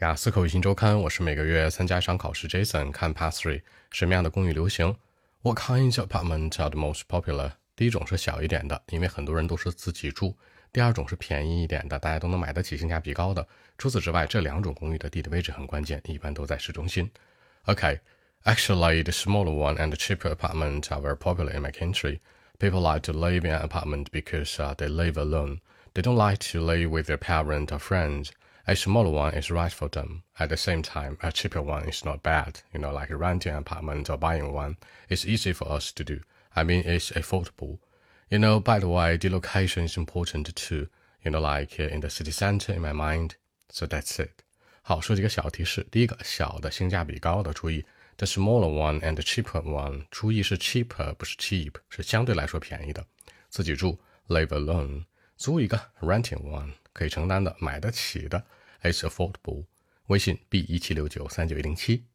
雅思口语新周刊，我是每个月参加一场考试。Jason 看 Pass Three，什么样的公寓流行？What kinds of apartments are the most popular？第一种是小一点的，因为很多人都是自己住；第二种是便宜一点的，大家都能买得起，性价比高的。除此之外，这两种公寓的地理位置很关键，一般都在市中心。OK，actually the smaller one and the cheaper apartments are very popular in my country. People like to live in an apartment because uh, they live alone. They don't like to live with their parents or friends. A smaller one is right for them. At the same time, a cheaper one is not bad. You know, like renting an apartment or buying one. It's easy for us to do. I mean, it's affordable. You know, by the way, the location is important too. You know, like in the city center in my mind. So that's it. 好，说几个小提示。第一个，小的性价比高的，注意，the smaller one and the cheaper one，注意是 cheaper 不是 cheap，是相对来说便宜的。自己住，live alone。租一个 renting one 可以承担的、买得起的，is affordable。微信 b 一七六九三九一零七